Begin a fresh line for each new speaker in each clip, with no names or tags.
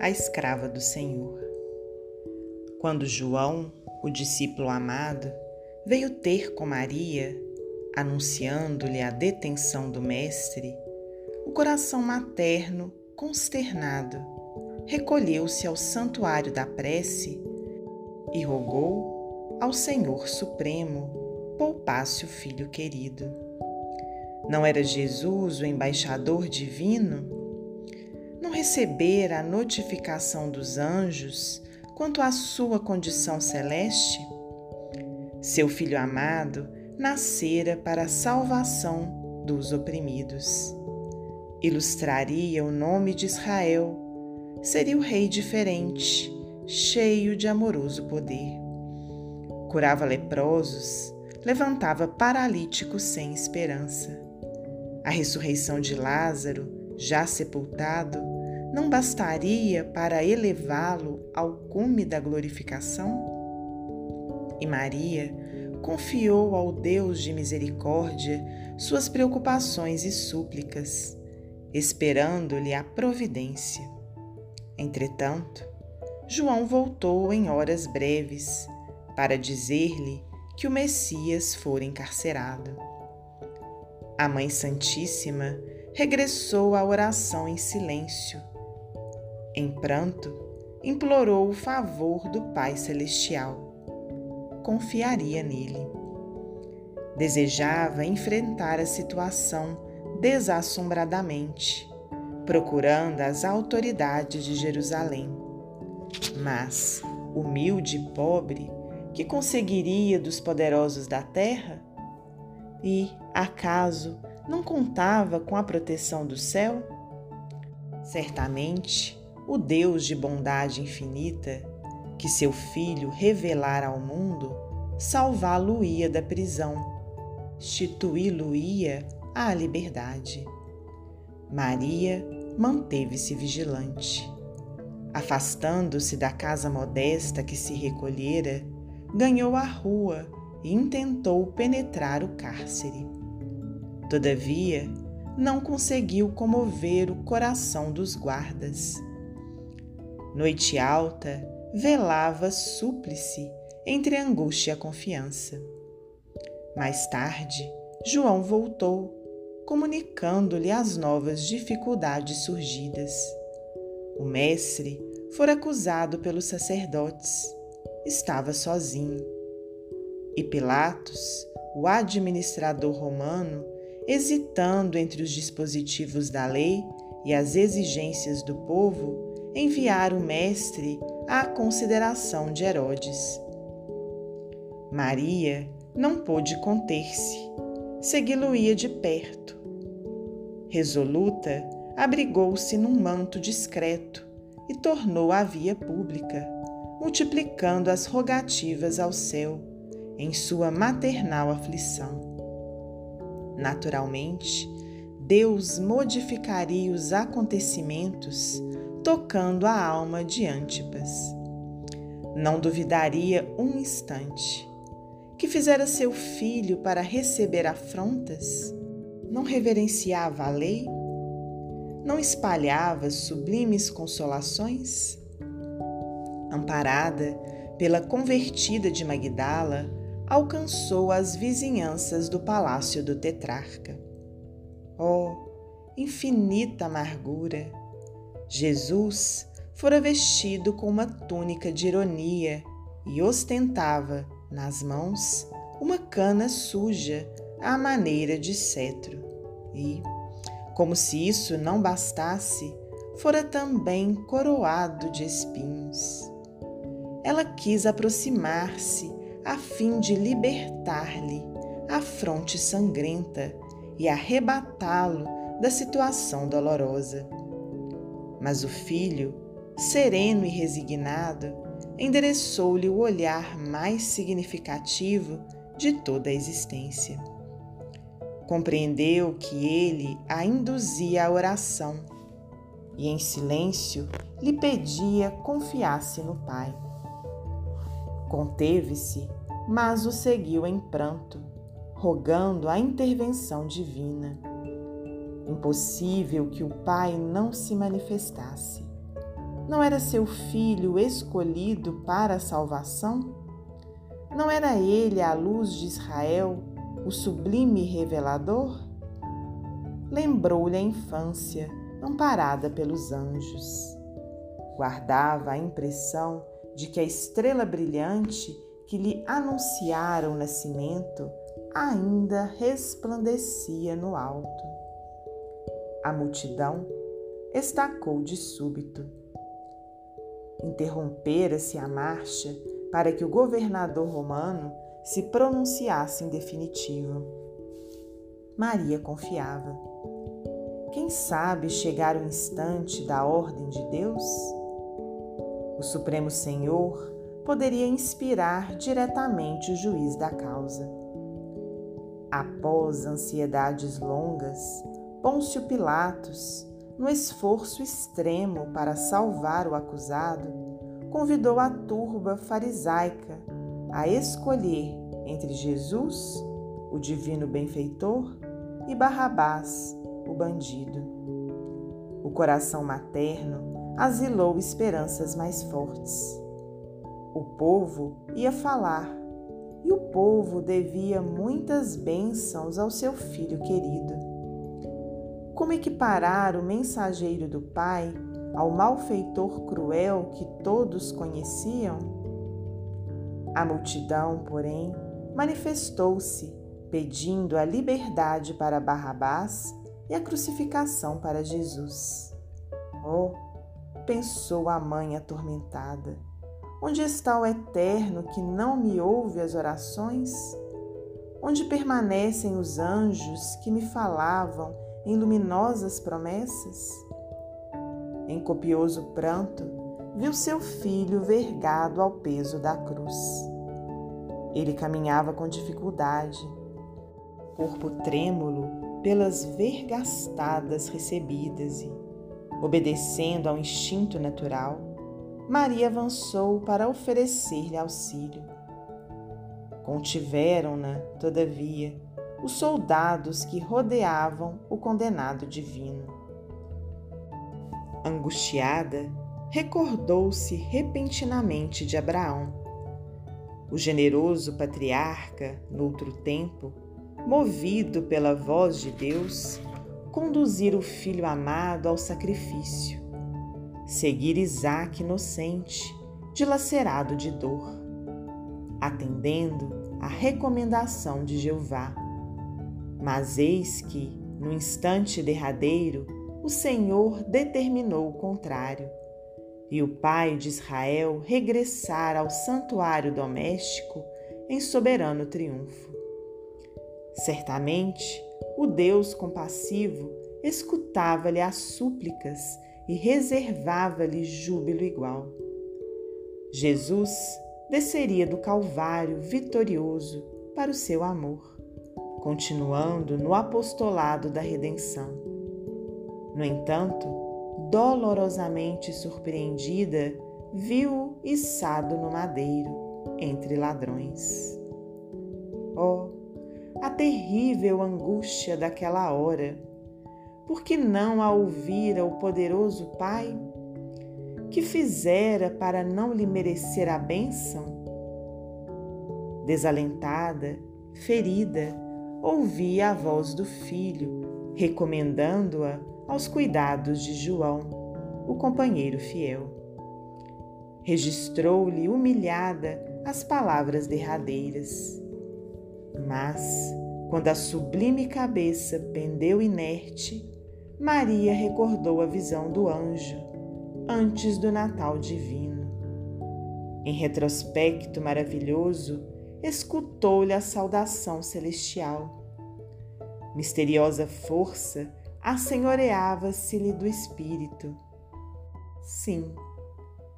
a escrava do Senhor. Quando João, o discípulo amado, veio ter com Maria, anunciando-lhe a detenção do Mestre, o coração materno, consternado, recolheu-se ao santuário da prece e rogou ao Senhor Supremo poupasse o filho querido. Não era Jesus o embaixador divino? Não recebera a notificação dos anjos quanto à sua condição celeste? Seu filho amado nascera para a salvação dos oprimidos. Ilustraria o nome de Israel, seria o rei diferente, cheio de amoroso poder. Curava leprosos, levantava paralíticos sem esperança. A ressurreição de Lázaro, já sepultado, não bastaria para elevá-lo ao cume da glorificação? E Maria confiou ao Deus de misericórdia suas preocupações e súplicas, esperando-lhe a providência. Entretanto, João voltou em horas breves para dizer-lhe que o Messias fora encarcerado. A Mãe Santíssima regressou à oração em silêncio em pranto, implorou o favor do Pai Celestial. Confiaria nele. Desejava enfrentar a situação desassombradamente, procurando as autoridades de Jerusalém. Mas, humilde e pobre, que conseguiria dos poderosos da terra? E, acaso, não contava com a proteção do céu? Certamente, o Deus de bondade infinita, que seu Filho revelara ao mundo, salvá-lo-ia da prisão, instituí-lo-ia à liberdade. Maria manteve-se vigilante. Afastando-se da casa modesta que se recolhera, ganhou a rua e intentou penetrar o cárcere. Todavia, não conseguiu comover o coração dos guardas Noite alta, velava súplice entre a angústia e a confiança. Mais tarde, João voltou, comunicando-lhe as novas dificuldades surgidas. O mestre fora acusado pelos sacerdotes. Estava sozinho. E Pilatos, o administrador romano, hesitando entre os dispositivos da lei e as exigências do povo, enviar o Mestre à consideração de Herodes. Maria não pôde conter-se, segui-lo-ia de perto. Resoluta, abrigou-se num manto discreto e tornou a via pública, multiplicando as rogativas ao céu em sua maternal aflição. Naturalmente, Deus modificaria os acontecimentos tocando a alma de Antipas. Não duvidaria um instante que fizera seu filho para receber afrontas, não reverenciava a lei, não espalhava sublimes consolações? Amparada pela convertida de Magdala, alcançou as vizinhanças do palácio do tetrarca. Oh, infinita amargura! Jesus fora vestido com uma túnica de ironia e ostentava nas mãos uma cana suja à maneira de cetro. E, como se isso não bastasse, fora também coroado de espinhos. Ela quis aproximar-se a fim de libertar-lhe a fronte sangrenta e arrebatá-lo da situação dolorosa. Mas o filho, sereno e resignado, endereçou-lhe o olhar mais significativo de toda a existência. Compreendeu que ele a induzia à oração e, em silêncio, lhe pedia confiasse no Pai. Conteve-se, mas o seguiu em pranto, rogando a intervenção divina. Impossível que o Pai não se manifestasse. Não era seu filho escolhido para a salvação? Não era ele a luz de Israel, o sublime revelador? Lembrou-lhe a infância, amparada pelos anjos. Guardava a impressão de que a estrela brilhante que lhe anunciara o nascimento ainda resplandecia no alto. A multidão estacou de súbito. Interrompera-se a marcha para que o governador romano se pronunciasse em definitivo. Maria confiava. Quem sabe chegar o instante da ordem de Deus? O Supremo Senhor poderia inspirar diretamente o juiz da causa. Após ansiedades longas, Pôncio Pilatos, no esforço extremo para salvar o acusado, convidou a turba farisaica a escolher entre Jesus, o divino benfeitor, e Barrabás, o bandido. O coração materno asilou esperanças mais fortes. O povo ia falar e o povo devia muitas bênçãos ao seu filho querido. Como equiparar o mensageiro do Pai ao malfeitor cruel que todos conheciam? A multidão, porém, manifestou-se, pedindo a liberdade para Barrabás e a crucificação para Jesus. Oh, pensou a mãe atormentada Onde está o Eterno que não me ouve as orações? Onde permanecem os anjos que me falavam em luminosas promessas? Em copioso pranto, viu seu filho vergado ao peso da cruz. Ele caminhava com dificuldade, corpo trêmulo pelas vergastadas recebidas e, obedecendo ao instinto natural, Maria avançou para oferecer-lhe auxílio. Contiveram-na, todavia, os soldados que rodeavam o condenado divino. Angustiada, recordou-se repentinamente de Abraão. O generoso patriarca, noutro tempo, movido pela voz de Deus, conduzira o filho amado ao sacrifício seguir Isaac inocente, dilacerado de dor, atendendo à recomendação de Jeová. Mas eis que, no instante derradeiro, o Senhor determinou o contrário, e o pai de Israel regressara ao santuário doméstico em soberano triunfo. Certamente, o Deus compassivo escutava-lhe as súplicas e reservava-lhe júbilo igual. Jesus desceria do Calvário vitorioso para o seu amor, continuando no apostolado da redenção. No entanto, dolorosamente surpreendida, viu-o içado no madeiro, entre ladrões. Oh, a terrível angústia daquela hora! Por que não a ouvira o poderoso Pai? Que fizera para não lhe merecer a bênção? Desalentada, ferida, ouvia a voz do filho, recomendando-a aos cuidados de João, o companheiro fiel. Registrou-lhe humilhada as palavras derradeiras. Mas, quando a sublime cabeça pendeu inerte, Maria recordou a visão do anjo antes do Natal divino. Em retrospecto maravilhoso, escutou-lhe a saudação celestial. Misteriosa força assenhoreava-se-lhe do espírito. Sim,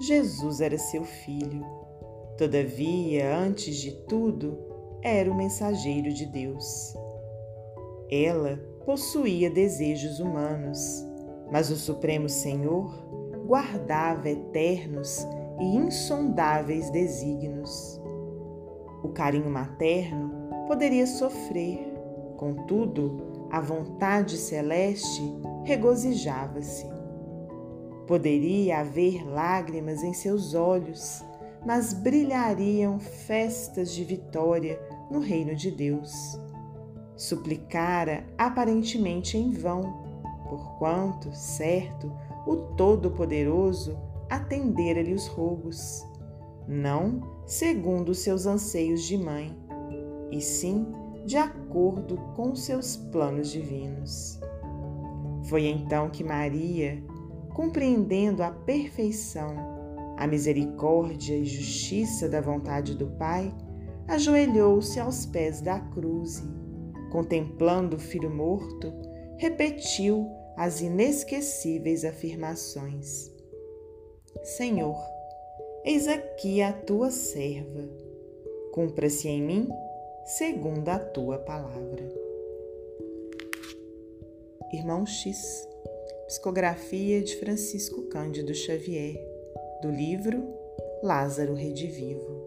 Jesus era seu filho. Todavia, antes de tudo, era o mensageiro de Deus. Ela possuía desejos humanos, mas o Supremo Senhor guardava eternos e insondáveis desígnios. O carinho materno poderia sofrer, contudo, a vontade celeste regozijava-se. Poderia haver lágrimas em seus olhos, mas brilhariam festas de vitória no reino de Deus. Suplicara aparentemente em vão, porquanto, certo, o Todo-Poderoso atendera-lhe os rogos, não segundo seus anseios de mãe, e sim de acordo com seus planos divinos. Foi então que Maria, compreendendo a perfeição, a misericórdia e justiça da vontade do Pai, ajoelhou-se aos pés da cruz contemplando o filho morto, repetiu as inesquecíveis afirmações: Senhor, eis aqui a tua serva, cumpra-se em mim segundo a tua palavra. Irmão X, psicografia de Francisco Cândido Xavier, do livro Lázaro Redivivo.